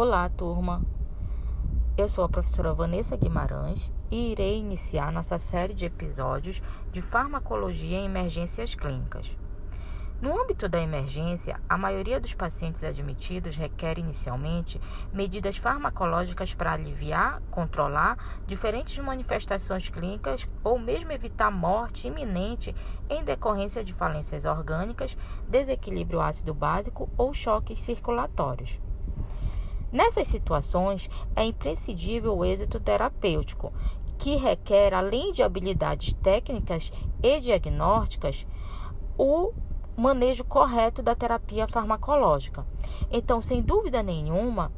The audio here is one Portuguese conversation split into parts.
Olá, turma. Eu sou a professora Vanessa Guimarães e irei iniciar nossa série de episódios de farmacologia em emergências clínicas. No âmbito da emergência, a maioria dos pacientes admitidos requer inicialmente medidas farmacológicas para aliviar, controlar diferentes manifestações clínicas ou mesmo evitar morte iminente em decorrência de falências orgânicas, desequilíbrio ácido básico ou choques circulatórios. Nessas situações, é imprescindível o êxito terapêutico, que requer, além de habilidades técnicas e diagnósticas, o manejo correto da terapia farmacológica. Então, sem dúvida nenhuma,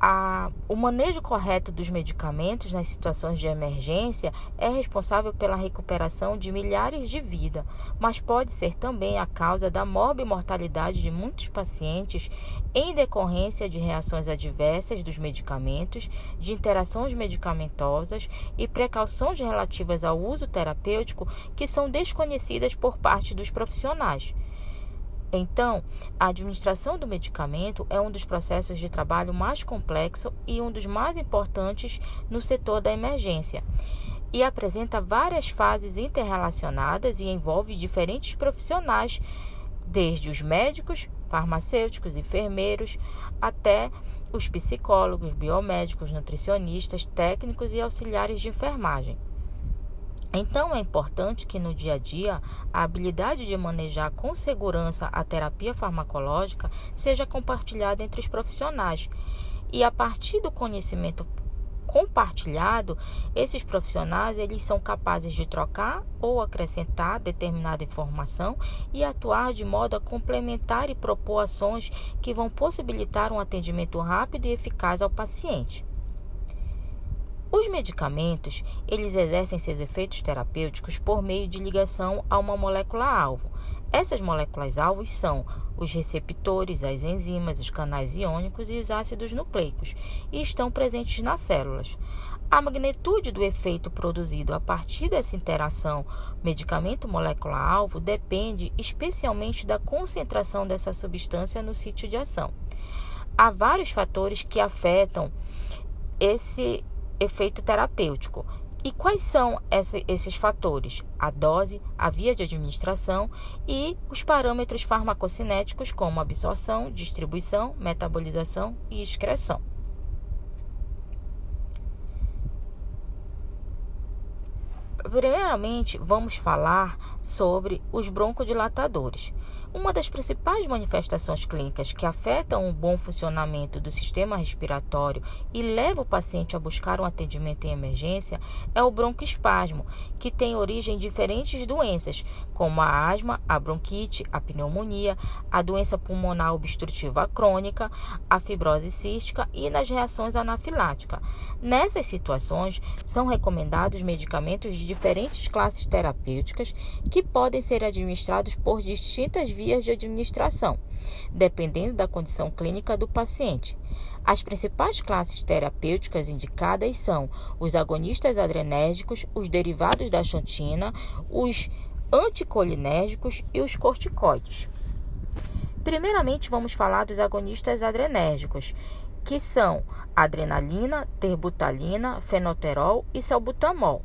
a, o manejo correto dos medicamentos nas situações de emergência é responsável pela recuperação de milhares de vidas, mas pode ser também a causa da morbimortalidade de muitos pacientes em decorrência de reações adversas dos medicamentos, de interações medicamentosas e precauções relativas ao uso terapêutico que são desconhecidas por parte dos profissionais. Então, a administração do medicamento é um dos processos de trabalho mais complexo e um dos mais importantes no setor da emergência. E apresenta várias fases interrelacionadas e envolve diferentes profissionais, desde os médicos, farmacêuticos, enfermeiros, até os psicólogos, biomédicos, nutricionistas, técnicos e auxiliares de enfermagem. Então é importante que no dia a dia a habilidade de manejar com segurança a terapia farmacológica seja compartilhada entre os profissionais. E a partir do conhecimento compartilhado, esses profissionais eles são capazes de trocar ou acrescentar determinada informação e atuar de modo a complementar e propor ações que vão possibilitar um atendimento rápido e eficaz ao paciente. Os medicamentos, eles exercem seus efeitos terapêuticos por meio de ligação a uma molécula-alvo. Essas moléculas-alvos são os receptores, as enzimas, os canais iônicos e os ácidos nucleicos, e estão presentes nas células. A magnitude do efeito produzido a partir dessa interação medicamento-molécula-alvo depende especialmente da concentração dessa substância no sítio de ação. Há vários fatores que afetam esse efeito terapêutico. E quais são esses fatores? A dose, a via de administração e os parâmetros farmacocinéticos, como absorção, distribuição, metabolização e excreção. Primeiramente, vamos falar sobre os broncodilatadores. Uma das principais manifestações clínicas que afetam o bom funcionamento do sistema respiratório e leva o paciente a buscar um atendimento em emergência é o broncoespasmo, que tem origem em diferentes doenças, como a asma, a bronquite, a pneumonia, a doença pulmonar obstrutiva crônica, a fibrose cística e nas reações anafiláticas. Nessas situações, são recomendados medicamentos de diferentes classes terapêuticas que podem ser administrados por distintas vias de administração, dependendo da condição clínica do paciente. As principais classes terapêuticas indicadas são os agonistas adrenérgicos, os derivados da xantina, os anticolinérgicos e os corticoides. Primeiramente, vamos falar dos agonistas adrenérgicos, que são adrenalina, terbutalina, fenoterol e salbutamol.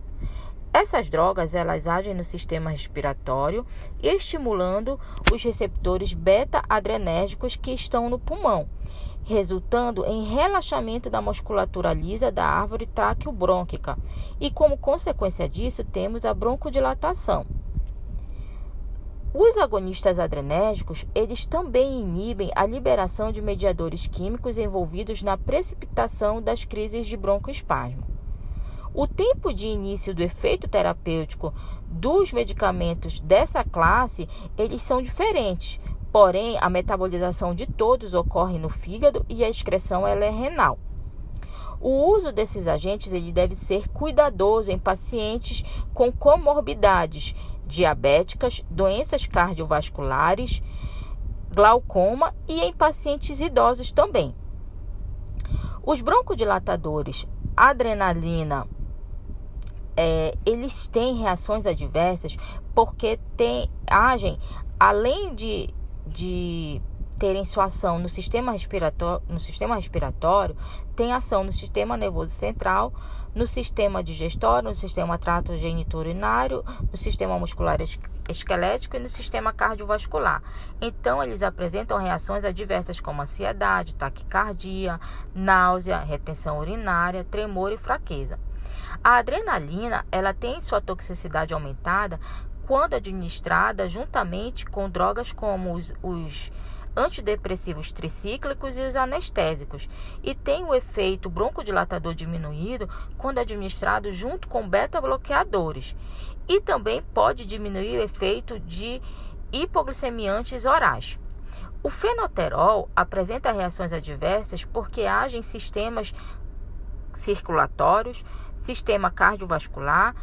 Essas drogas elas agem no sistema respiratório, estimulando os receptores beta-adrenérgicos que estão no pulmão, resultando em relaxamento da musculatura lisa da árvore traqueobrônquica. E como consequência disso, temos a broncodilatação. Os agonistas adrenérgicos, eles também inibem a liberação de mediadores químicos envolvidos na precipitação das crises de broncoespasmo. O tempo de início do efeito terapêutico dos medicamentos dessa classe, eles são diferentes. Porém, a metabolização de todos ocorre no fígado e a excreção ela é renal. O uso desses agentes ele deve ser cuidadoso em pacientes com comorbidades diabéticas, doenças cardiovasculares, glaucoma e em pacientes idosos também. Os broncodilatadores, adrenalina, é, eles têm reações adversas porque tem, agem, além de, de terem sua ação no sistema respiratório, no sistema respiratório, tem ação no sistema nervoso central, no sistema digestório, no sistema trato geniturinário, no sistema muscular esquelético e no sistema cardiovascular. Então, eles apresentam reações adversas como ansiedade, taquicardia, náusea, retenção urinária, tremor e fraqueza. A adrenalina, ela tem sua toxicidade aumentada quando administrada juntamente com drogas como os, os antidepressivos tricíclicos e os anestésicos, e tem o efeito broncodilatador diminuído quando administrado junto com beta-bloqueadores, e também pode diminuir o efeito de hipoglicemiantes orais. O fenoterol apresenta reações adversas porque age em sistemas circulatórios, sistema cardiovascular,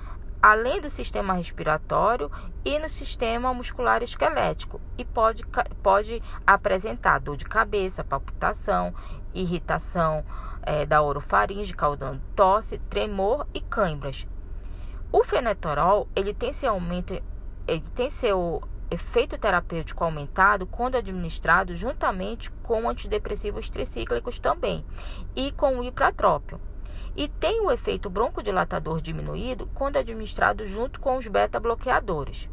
além do sistema respiratório e no sistema muscular esquelético e pode, pode apresentar dor de cabeça, palpitação, irritação é, da orofaringe, causando tosse, tremor e câimbras. O fenetorol ele tem seu aumento, ele tem seu efeito terapêutico aumentado quando administrado juntamente com antidepressivos tricíclicos também e com o ipratrópio e tem o efeito broncodilatador diminuído quando administrado junto com os beta-bloqueadores.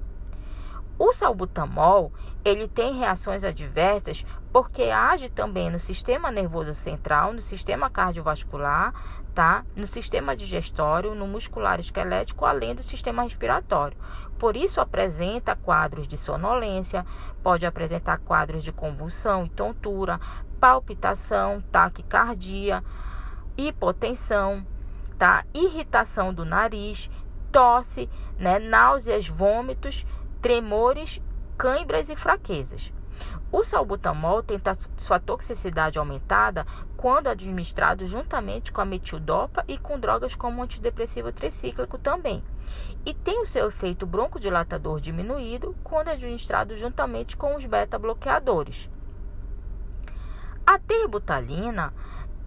O salbutamol, ele tem reações adversas porque age também no sistema nervoso central, no sistema cardiovascular, tá? No sistema digestório, no muscular esquelético, além do sistema respiratório. Por isso apresenta quadros de sonolência, pode apresentar quadros de convulsão e tontura, palpitação, taquicardia, hipotensão, tá? Irritação do nariz, tosse, né? náuseas, vômitos, tremores, cãibras e fraquezas. O salbutamol tem sua toxicidade aumentada quando administrado juntamente com a metildopa e com drogas como antidepressivo tricíclico também. E tem o seu efeito broncodilatador diminuído quando administrado juntamente com os beta-bloqueadores. A terbutalina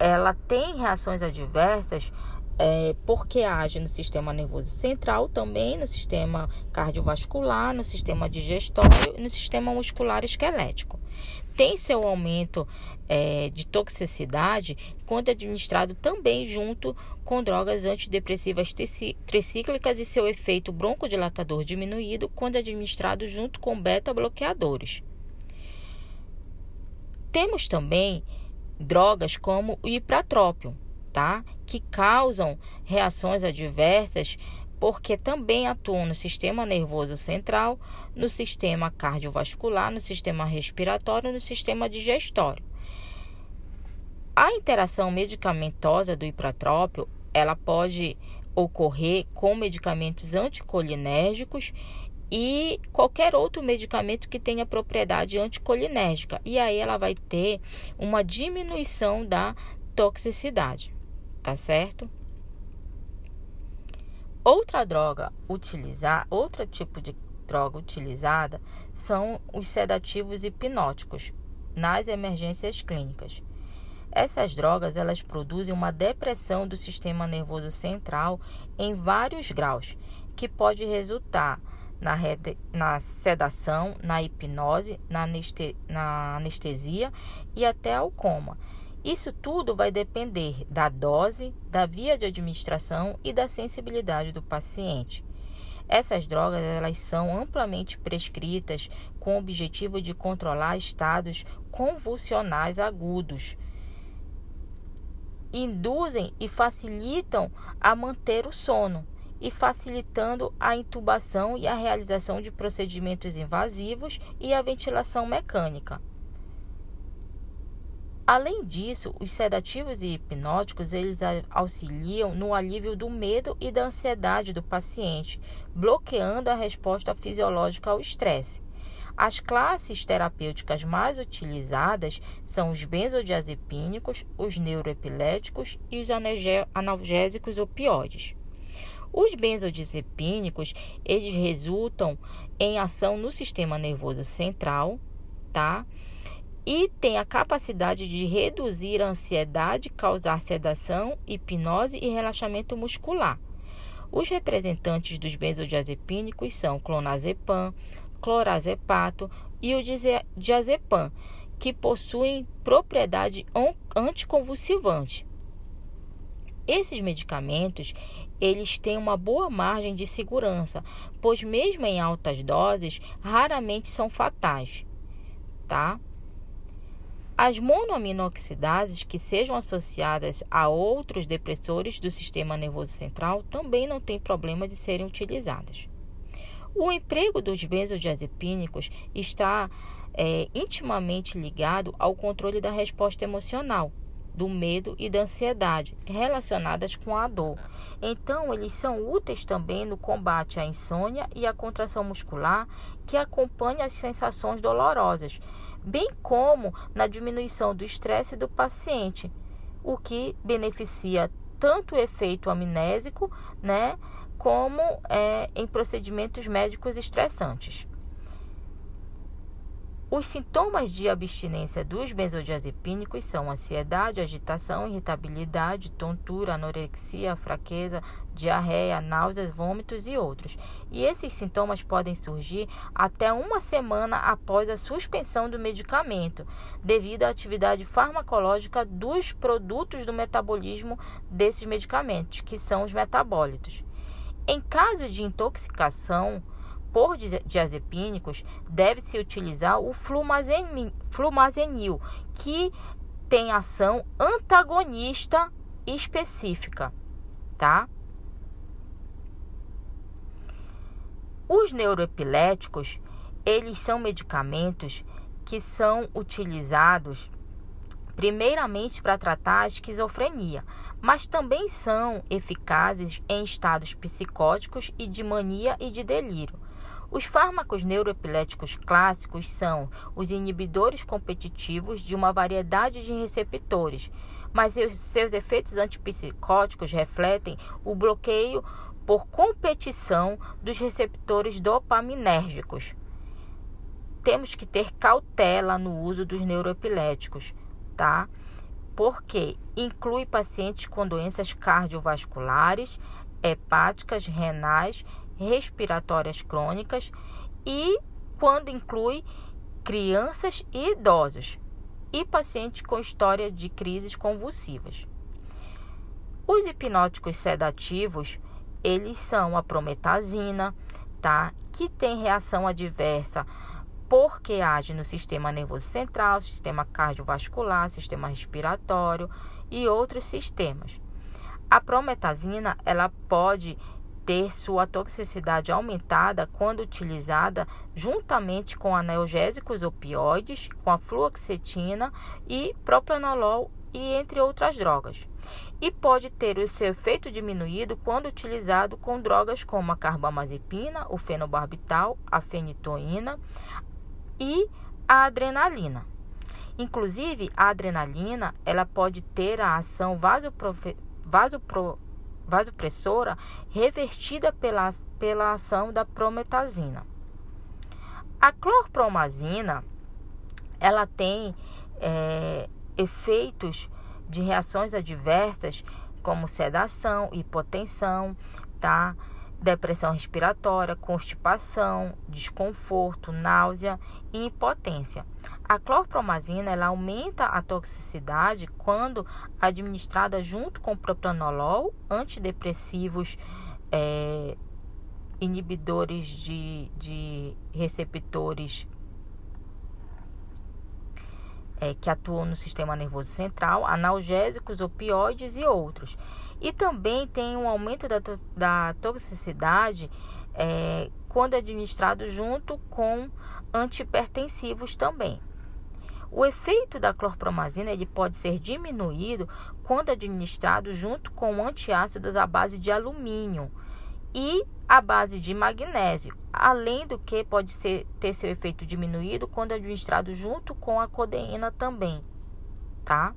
ela tem reações adversas é, porque age no sistema nervoso central, também no sistema cardiovascular, no sistema digestório e no sistema muscular esquelético. Tem seu aumento é, de toxicidade quando administrado também junto com drogas antidepressivas tricíclicas e seu efeito broncodilatador diminuído quando administrado junto com beta-bloqueadores. Temos também drogas como o ipratrópio, tá? Que causam reações adversas porque também atuam no sistema nervoso central, no sistema cardiovascular, no sistema respiratório, no sistema digestório. A interação medicamentosa do ipratrópio, ela pode ocorrer com medicamentos anticolinérgicos e qualquer outro medicamento que tenha propriedade anticolinérgica. E aí ela vai ter uma diminuição da toxicidade, tá certo? Outra droga utilizar, outro tipo de droga utilizada são os sedativos hipnóticos nas emergências clínicas. Essas drogas elas produzem uma depressão do sistema nervoso central em vários graus, que pode resultar na, rede, na sedação, na hipnose, na, aneste, na anestesia e até ao coma. Isso tudo vai depender da dose, da via de administração e da sensibilidade do paciente. Essas drogas elas são amplamente prescritas com o objetivo de controlar estados convulsionais agudos. Induzem e facilitam a manter o sono, e facilitando a intubação e a realização de procedimentos invasivos e a ventilação mecânica. Além disso, os sedativos e hipnóticos eles auxiliam no alívio do medo e da ansiedade do paciente, bloqueando a resposta fisiológica ao estresse. As classes terapêuticas mais utilizadas são os benzodiazepínicos, os neuroepiléticos e os analgésicos opioides. Os benzodiazepínicos, eles resultam em ação no sistema nervoso central, tá? E tem a capacidade de reduzir a ansiedade, causar sedação, hipnose e relaxamento muscular. Os representantes dos benzodiazepínicos são clonazepam, clorazepam e o diazepam, que possuem propriedade anticonvulsivante. Esses medicamentos, eles têm uma boa margem de segurança, pois mesmo em altas doses, raramente são fatais, tá? As monoaminoxidases que sejam associadas a outros depressores do sistema nervoso central também não têm problema de serem utilizadas. O emprego dos benzodiazepínicos está é, intimamente ligado ao controle da resposta emocional, do medo e da ansiedade relacionadas com a dor. Então, eles são úteis também no combate à insônia e à contração muscular que acompanha as sensações dolorosas, bem como na diminuição do estresse do paciente, o que beneficia tanto o efeito amnésico, né, como é, em procedimentos médicos estressantes. Os sintomas de abstinência dos benzodiazepínicos são ansiedade, agitação, irritabilidade, tontura, anorexia, fraqueza, diarreia, náuseas, vômitos e outros. E esses sintomas podem surgir até uma semana após a suspensão do medicamento, devido à atividade farmacológica dos produtos do metabolismo desses medicamentos, que são os metabólitos. Em caso de intoxicação, por diazepínicos, deve-se utilizar o flumazenil, que tem ação antagonista específica, tá? Os neuroepiléticos, eles são medicamentos que são utilizados primeiramente para tratar a esquizofrenia, mas também são eficazes em estados psicóticos e de mania e de delírio. Os fármacos neuroepiléticos clássicos são os inibidores competitivos de uma variedade de receptores, mas seus efeitos antipsicóticos refletem o bloqueio por competição dos receptores dopaminérgicos. Temos que ter cautela no uso dos neuroepiléticos, tá? Porque inclui pacientes com doenças cardiovasculares, hepáticas, renais respiratórias crônicas e quando inclui crianças e idosos e pacientes com história de crises convulsivas. Os hipnóticos sedativos, eles são a prometazina, tá? Que tem reação adversa porque age no sistema nervoso central, sistema cardiovascular, sistema respiratório e outros sistemas. A prometazina, ela pode ter sua toxicidade aumentada quando utilizada juntamente com analgésicos opioides, com a fluoxetina e propranolol e entre outras drogas. E pode ter o seu efeito diminuído quando utilizado com drogas como a carbamazepina, o fenobarbital, a fenitoína e a adrenalina. Inclusive, a adrenalina ela pode ter a ação vasoprofe, vasopro, vasopressora revertida pela, pela ação da prometazina. A clorpromazina ela tem é, efeitos de reações adversas como sedação, hipotensão, tá? Depressão respiratória, constipação, desconforto, náusea e impotência. A clorpromazina ela aumenta a toxicidade quando administrada junto com propranolol, antidepressivos, é, inibidores de, de receptores é, que atuam no sistema nervoso central, analgésicos, opioides e outros. E também tem um aumento da, da toxicidade é, quando administrado junto com antipertensivos também. O efeito da clorpromazina ele pode ser diminuído quando administrado junto com antiácidos à base de alumínio e à base de magnésio, além do que pode ser, ter seu efeito diminuído quando administrado junto com a codeína também, tá?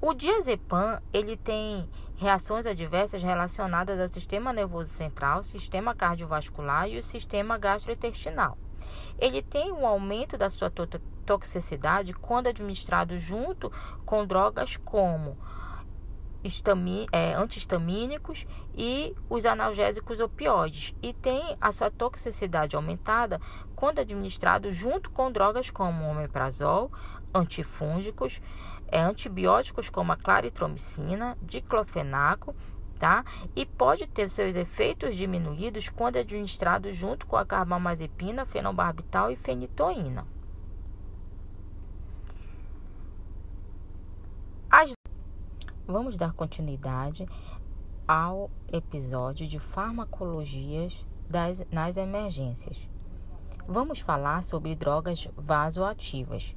O diazepam, ele tem reações adversas relacionadas ao sistema nervoso central, sistema cardiovascular e o sistema gastrointestinal. Ele tem um aumento da sua toxicidade quando administrado junto com drogas como é, antihistamínicos e os analgésicos opioides e tem a sua toxicidade aumentada quando administrado junto com drogas como omeprazol, antifúngicos, é, antibióticos como a claritromicina, diclofenaco, tá? E pode ter seus efeitos diminuídos quando administrado junto com a carbamazepina, fenobarbital e fenitoína. As... Vamos dar continuidade ao episódio de farmacologias das, nas emergências. Vamos falar sobre drogas vasoativas.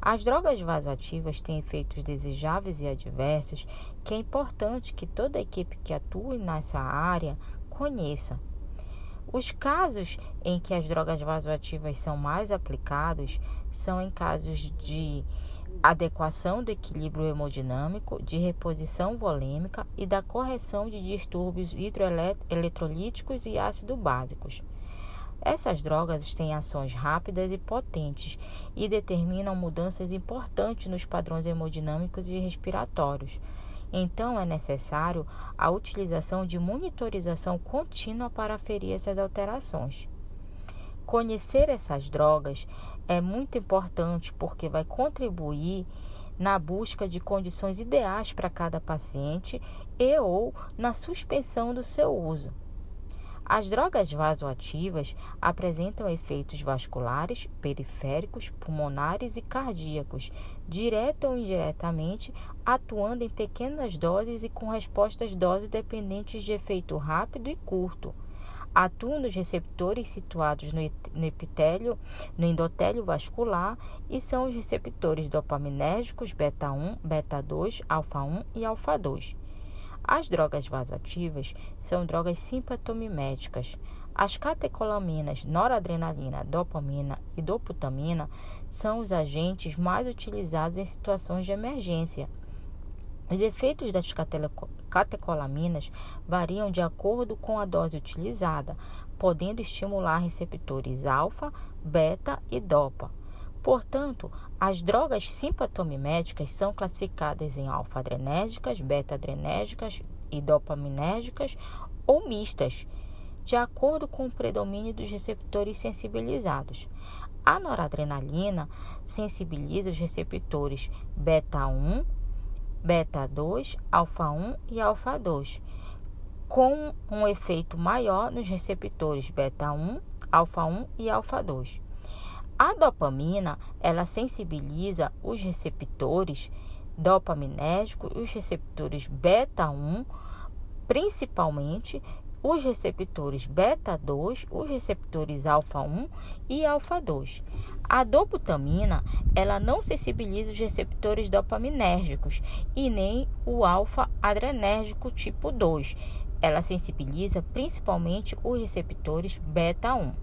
As drogas vasoativas têm efeitos desejáveis e adversos que é importante que toda equipe que atue nessa área conheça. Os casos em que as drogas vasoativas são mais aplicados são em casos de adequação do equilíbrio hemodinâmico, de reposição volêmica e da correção de distúrbios hidroeletrolíticos e ácido básicos. Essas drogas têm ações rápidas e potentes e determinam mudanças importantes nos padrões hemodinâmicos e respiratórios. Então, é necessário a utilização de monitorização contínua para aferir essas alterações. Conhecer essas drogas é muito importante porque vai contribuir na busca de condições ideais para cada paciente e ou na suspensão do seu uso. As drogas vasoativas apresentam efeitos vasculares, periféricos, pulmonares e cardíacos, direto ou indiretamente, atuando em pequenas doses e com respostas dose dependentes de efeito rápido e curto. Atuam nos receptores situados no epitélio, no endotélio vascular e são os receptores dopaminérgicos beta 1, beta 2, alfa 1 e alfa 2. As drogas vasoativas são drogas simpatomiméticas. As catecolaminas, noradrenalina, dopamina e doputamina são os agentes mais utilizados em situações de emergência. Os efeitos das catecolaminas variam de acordo com a dose utilizada, podendo estimular receptores alfa, beta e dopa. Portanto, as drogas simpatomiméticas são classificadas em alfa-adrenérgicas, beta-adrenérgicas e dopaminérgicas ou mistas, de acordo com o predomínio dos receptores sensibilizados. A noradrenalina sensibiliza os receptores beta-1, beta-2, alfa-1 e alfa-2, com um efeito maior nos receptores beta-1, alfa-1 e alfa-2. A dopamina, ela sensibiliza os receptores dopaminérgicos, os receptores beta 1, principalmente os receptores beta 2, os receptores alfa 1 e alfa 2. A dobutamina, ela não sensibiliza os receptores dopaminérgicos e nem o alfa adrenérgico tipo 2. Ela sensibiliza principalmente os receptores beta 1.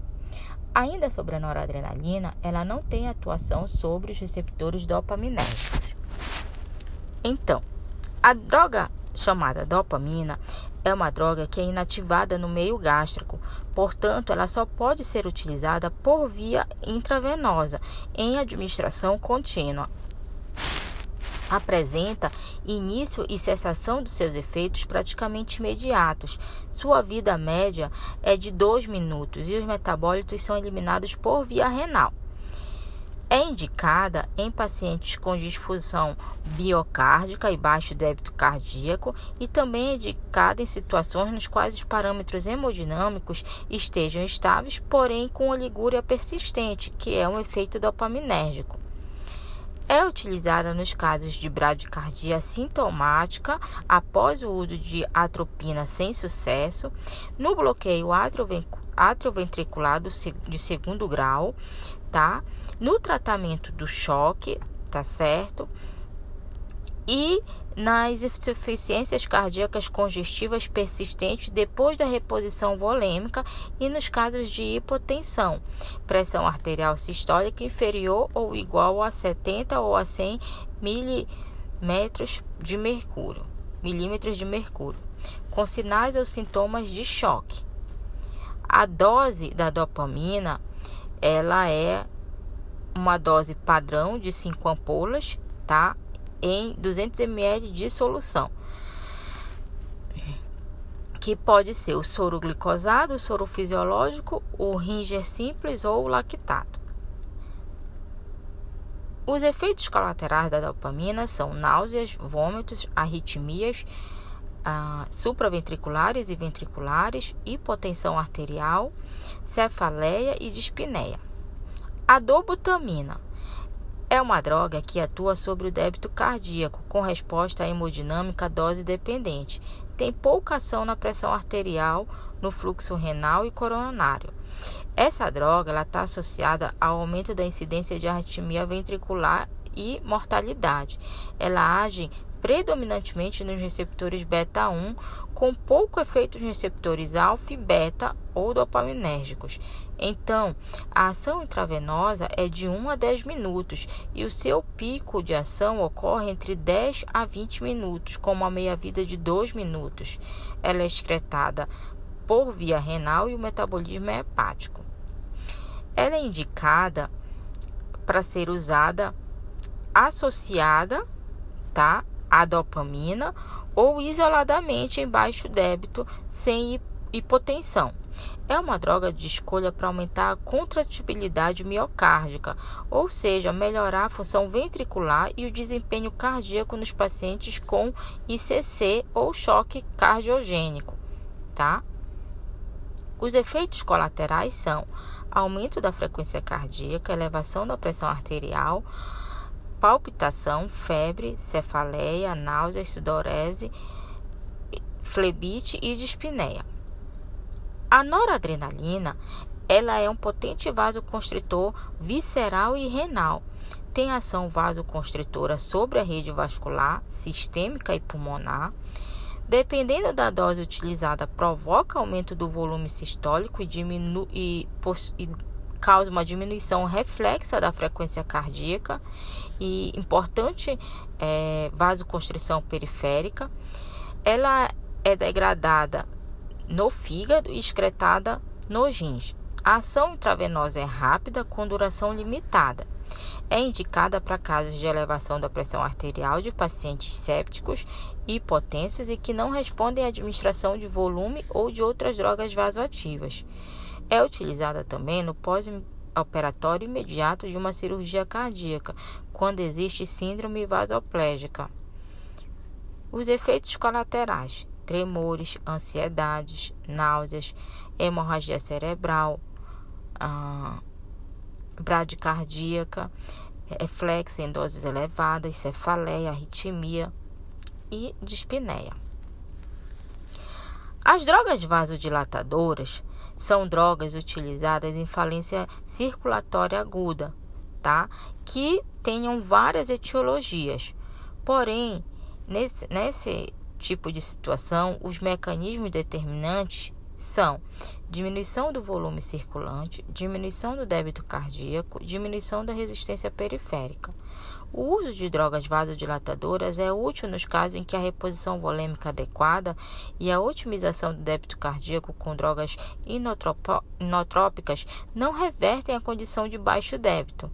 Ainda sobre a noradrenalina, ela não tem atuação sobre os receptores dopaminérgicos. Então, a droga chamada dopamina é uma droga que é inativada no meio gástrico, portanto, ela só pode ser utilizada por via intravenosa em administração contínua apresenta início e cessação dos seus efeitos praticamente imediatos. Sua vida média é de 2 minutos e os metabólitos são eliminados por via renal. É indicada em pacientes com disfunção biocárdica e baixo débito cardíaco e também é indicada em situações nas quais os parâmetros hemodinâmicos estejam estáveis, porém com oligúria persistente, que é um efeito dopaminérgico. É utilizada nos casos de bradicardia sintomática após o uso de atropina sem sucesso, no bloqueio atrioventricular de segundo grau, tá? No tratamento do choque, tá certo? E nas insuficiências cardíacas congestivas persistentes depois da reposição volêmica e nos casos de hipotensão, pressão arterial sistólica inferior ou igual a 70 ou a 100 milímetros de mercúrio, milímetros de mercúrio, com sinais ou sintomas de choque. A dose da dopamina, ela é uma dose padrão de 5 ampolas, tá? em 200 ml de solução. que pode ser o soro glicosado, o soro fisiológico, o ringer simples ou o lactato. Os efeitos colaterais da dopamina são náuseas, vômitos, arritmias ah, supraventriculares e ventriculares, hipotensão arterial, cefaleia e dispneia. A dobutamina é uma droga que atua sobre o débito cardíaco com resposta hemodinâmica dose dependente. Tem pouca ação na pressão arterial, no fluxo renal e coronário. Essa droga está associada ao aumento da incidência de arritmia ventricular e mortalidade. Ela age predominantemente nos receptores beta 1, com pouco efeito nos receptores alfa e beta ou dopaminérgicos. Então, a ação intravenosa é de 1 a 10 minutos e o seu pico de ação ocorre entre 10 a 20 minutos, com uma meia-vida de 2 minutos. Ela é excretada por via renal e o metabolismo é hepático. Ela é indicada para ser usada associada, tá, a dopamina ou isoladamente em baixo débito sem hipotensão. É uma droga de escolha para aumentar a contratibilidade miocárdica, ou seja, melhorar a função ventricular e o desempenho cardíaco nos pacientes com ICC ou choque cardiogênico, tá? Os efeitos colaterais são aumento da frequência cardíaca, elevação da pressão arterial, palpitação, febre, cefaleia, náuseas, sudorese, flebite e dispneia. A noradrenalina, ela é um potente vasoconstritor visceral e renal. Tem ação vasoconstritora sobre a rede vascular, sistêmica e pulmonar. Dependendo da dose utilizada, provoca aumento do volume sistólico e, diminu e, e causa uma diminuição reflexa da frequência cardíaca e importante é, vasoconstrição periférica. Ela é degradada no fígado e excretada nos rins. A ação intravenosa é rápida, com duração limitada. É indicada para casos de elevação da pressão arterial de pacientes sépticos hipotensos e que não respondem à administração de volume ou de outras drogas vasoativas. É utilizada também no pós-operatório imediato de uma cirurgia cardíaca, quando existe síndrome vasoplégica. Os efeitos colaterais: tremores, ansiedades, náuseas, hemorragia cerebral, ah, bradicardiaca, reflexo em doses elevadas, cefaleia, arritmia e dispneia. As drogas vasodilatadoras são drogas utilizadas em falência circulatória aguda, tá? Que tenham várias etiologias. Porém, nesse, nesse tipo de situação, os mecanismos determinantes são diminuição do volume circulante, diminuição do débito cardíaco, diminuição da resistência periférica. O uso de drogas vasodilatadoras é útil nos casos em que a reposição volêmica adequada e a otimização do débito cardíaco com drogas inotrópicas não revertem a condição de baixo débito.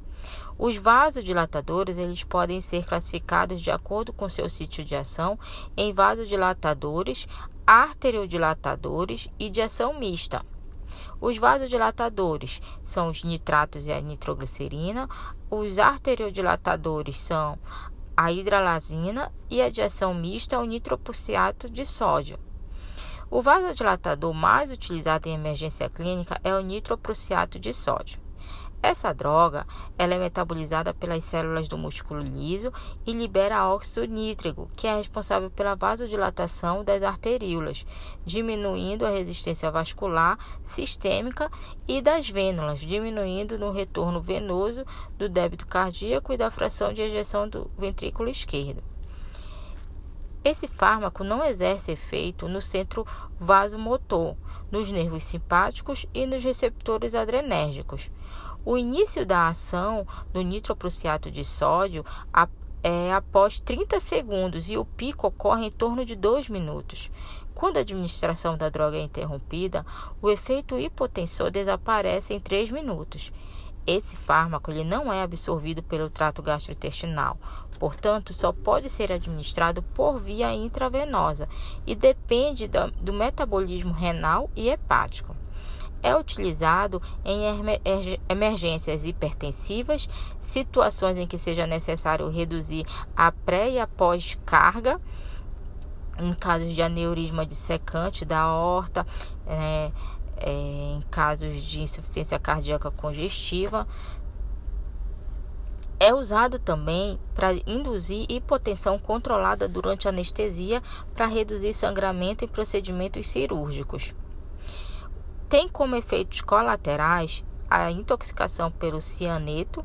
Os vasodilatadores eles podem ser classificados de acordo com seu sítio de ação em vasodilatadores, arteriodilatadores e de ação mista. Os vasodilatadores são os nitratos e a nitroglicerina, os arteriodilatadores são a hidralazina e a de ação mista o nitroprussiato de sódio. O vasodilatador mais utilizado em emergência clínica é o nitroprussiato de sódio. Essa droga ela é metabolizada pelas células do músculo liso e libera óxido nítrico, que é responsável pela vasodilatação das arteríolas, diminuindo a resistência vascular sistêmica e das vênulas, diminuindo no retorno venoso do débito cardíaco e da fração de ejeção do ventrículo esquerdo. Esse fármaco não exerce efeito no centro vasomotor, nos nervos simpáticos e nos receptores adrenérgicos. O início da ação do nitroprussiato de sódio é após 30 segundos e o pico ocorre em torno de 2 minutos. Quando a administração da droga é interrompida, o efeito hipotensor desaparece em 3 minutos. Esse fármaco ele não é absorvido pelo trato gastrointestinal, portanto, só pode ser administrado por via intravenosa e depende do, do metabolismo renal e hepático. É utilizado em emergências hipertensivas, situações em que seja necessário reduzir a pré e a pós-carga, em casos de aneurisma dissecante da aorta, é, é, em casos de insuficiência cardíaca congestiva. É usado também para induzir hipotensão controlada durante anestesia para reduzir sangramento em procedimentos cirúrgicos. Tem como efeitos colaterais a intoxicação pelo cianeto,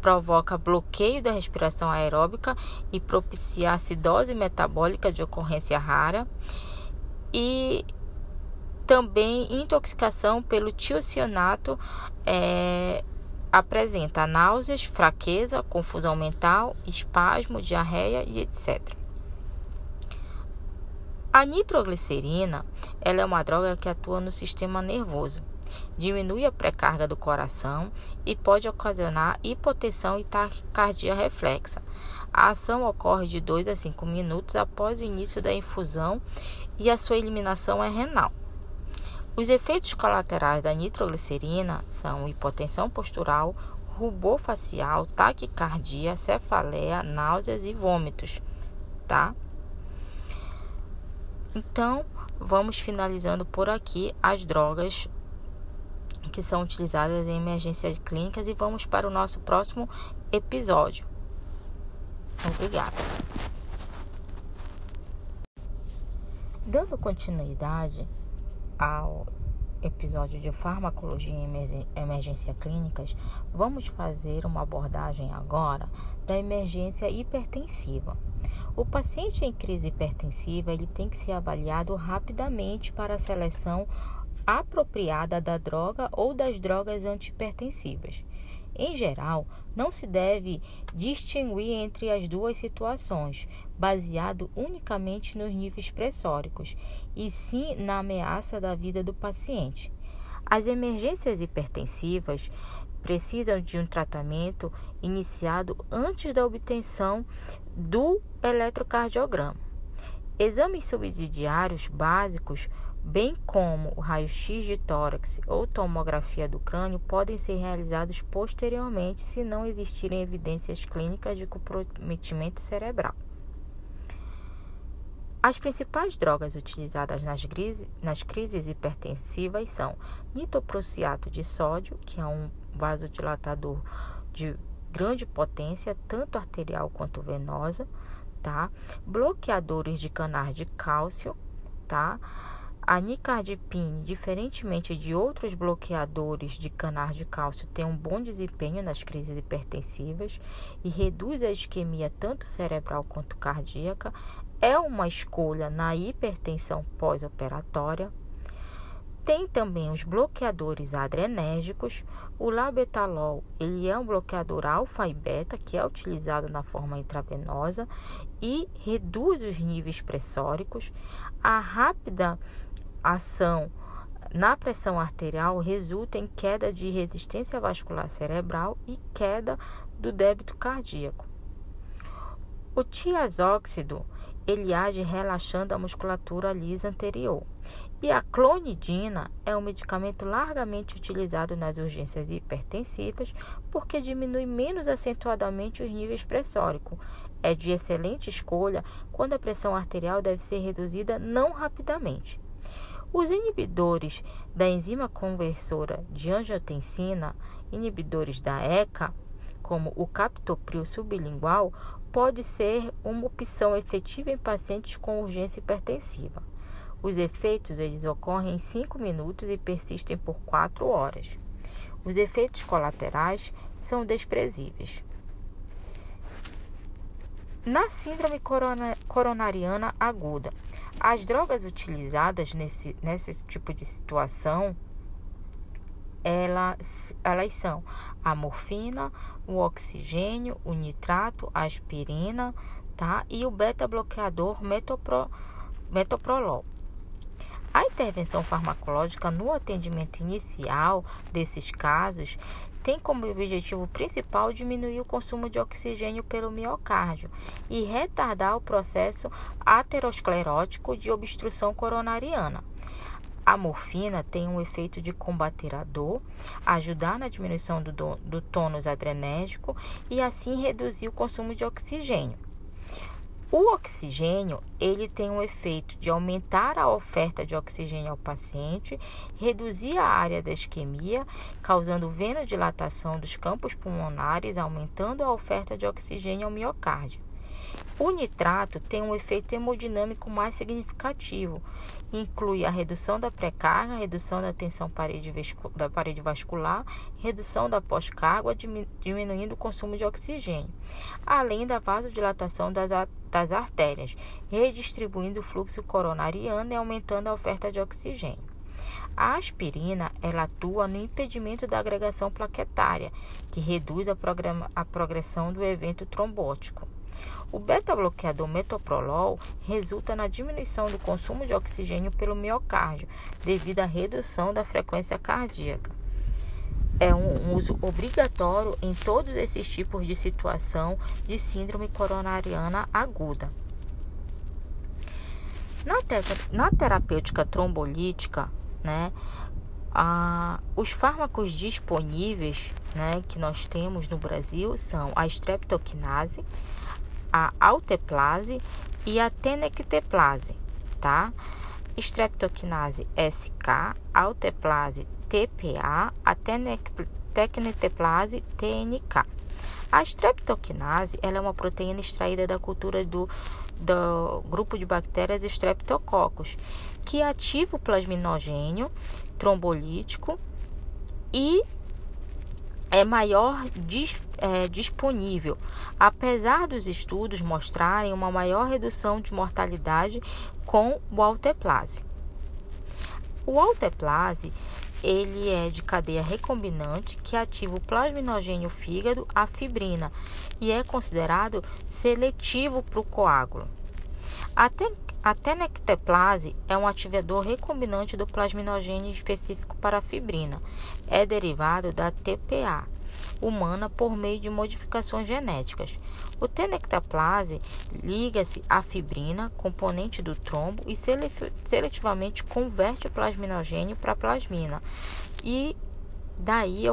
provoca bloqueio da respiração aeróbica e propicia acidose metabólica de ocorrência rara e também intoxicação pelo tiocianato é, apresenta náuseas, fraqueza, confusão mental, espasmo, diarreia e etc. A nitroglicerina ela é uma droga que atua no sistema nervoso, diminui a pré-carga do coração e pode ocasionar hipotensão e taquicardia reflexa. A ação ocorre de 2 a 5 minutos após o início da infusão e a sua eliminação é renal. Os efeitos colaterais da nitroglicerina são hipotensão postural, rubor facial, taquicardia, cefaleia, náuseas e vômitos, tá? Então, vamos finalizando por aqui as drogas que são utilizadas em emergências clínicas e vamos para o nosso próximo episódio. Obrigada. Dando continuidade ao episódio de farmacologia em emergência clínicas, vamos fazer uma abordagem agora da emergência hipertensiva. O paciente em crise hipertensiva ele tem que ser avaliado rapidamente para a seleção apropriada da droga ou das drogas antihipertensivas. Em geral, não se deve distinguir entre as duas situações, baseado unicamente nos níveis pressóricos, e sim na ameaça da vida do paciente. As emergências hipertensivas precisam de um tratamento iniciado antes da obtenção do eletrocardiograma. Exames subsidiários básicos bem como o raio-x de tórax ou tomografia do crânio, podem ser realizados posteriormente se não existirem evidências clínicas de comprometimento cerebral. As principais drogas utilizadas nas, crises, nas crises hipertensivas são nitroprusiato de sódio, que é um vasodilatador de grande potência, tanto arterial quanto venosa, tá? Bloqueadores de canais de cálcio, tá? A nicardipine, diferentemente de outros bloqueadores de canais de cálcio, tem um bom desempenho nas crises hipertensivas e reduz a isquemia tanto cerebral quanto cardíaca. É uma escolha na hipertensão pós-operatória. Tem também os bloqueadores adrenérgicos. O labetalol, ele é um bloqueador alfa e beta que é utilizado na forma intravenosa e reduz os níveis pressóricos. A rápida ação na pressão arterial resulta em queda de resistência vascular cerebral e queda do débito cardíaco. O tiazóxido ele age relaxando a musculatura lisa anterior. E a clonidina é um medicamento largamente utilizado nas urgências hipertensivas porque diminui menos acentuadamente os níveis pressóricos. É de excelente escolha quando a pressão arterial deve ser reduzida não rapidamente. Os inibidores da enzima conversora de angiotensina, inibidores da ECA, como o captopril sublingual, pode ser uma opção efetiva em pacientes com urgência hipertensiva. Os efeitos eles ocorrem em 5 minutos e persistem por 4 horas. Os efeitos colaterais são desprezíveis. Na síndrome coronariana aguda, as drogas utilizadas nesse, nesse tipo de situação elas, elas são a morfina, o oxigênio, o nitrato, a aspirina, tá? E o beta-bloqueador metopro, metoprolol. A intervenção farmacológica no atendimento inicial desses casos tem como objetivo principal diminuir o consumo de oxigênio pelo miocárdio e retardar o processo aterosclerótico de obstrução coronariana. A morfina tem um efeito de combater a dor, ajudar na diminuição do, do tônus adrenérgico e assim reduzir o consumo de oxigênio. O oxigênio, ele tem um efeito de aumentar a oferta de oxigênio ao paciente, reduzir a área da isquemia, causando venodilatação dos campos pulmonares, aumentando a oferta de oxigênio ao miocárdio. O nitrato tem um efeito hemodinâmico mais significativo. Inclui a redução da pré-carga, redução da tensão parede da parede vascular, redução da pós-carga, diminuindo o consumo de oxigênio, além da vasodilatação das, artérias, redistribuindo o fluxo coronariano e aumentando a oferta de oxigênio. A aspirina ela atua no impedimento da agregação plaquetária, que reduz a, a progressão do evento trombótico. O beta-bloqueador metoprolol resulta na diminuição do consumo de oxigênio pelo miocárdio, devido à redução da frequência cardíaca. É um uso obrigatório em todos esses tipos de situação de síndrome coronariana aguda. Na, te na terapêutica trombolítica, né, os fármacos disponíveis né, que nós temos no Brasil são a streptokinase, a alteplase e a tenecteplase, tá? Streptokinase SK, alteplase TPA, a tenecteplase TNK. A streptokinase ela é uma proteína extraída da cultura do, do grupo de bactérias Streptococcus, que ativa o plasminogênio trombolítico e é maior dis, é, disponível, apesar dos estudos mostrarem uma maior redução de mortalidade com o alteplase. O alteplase ele é de cadeia recombinante que ativa o plasminogênio fígado, a fibrina, e é considerado seletivo para o coágulo. Até a tenecteplase é um ativador recombinante do plasminogênio específico para a fibrina. É derivado da TPA humana por meio de modificações genéticas. O tenecteplase liga-se à fibrina, componente do trombo, e seletivamente converte o plasminogênio para plasmina. E daí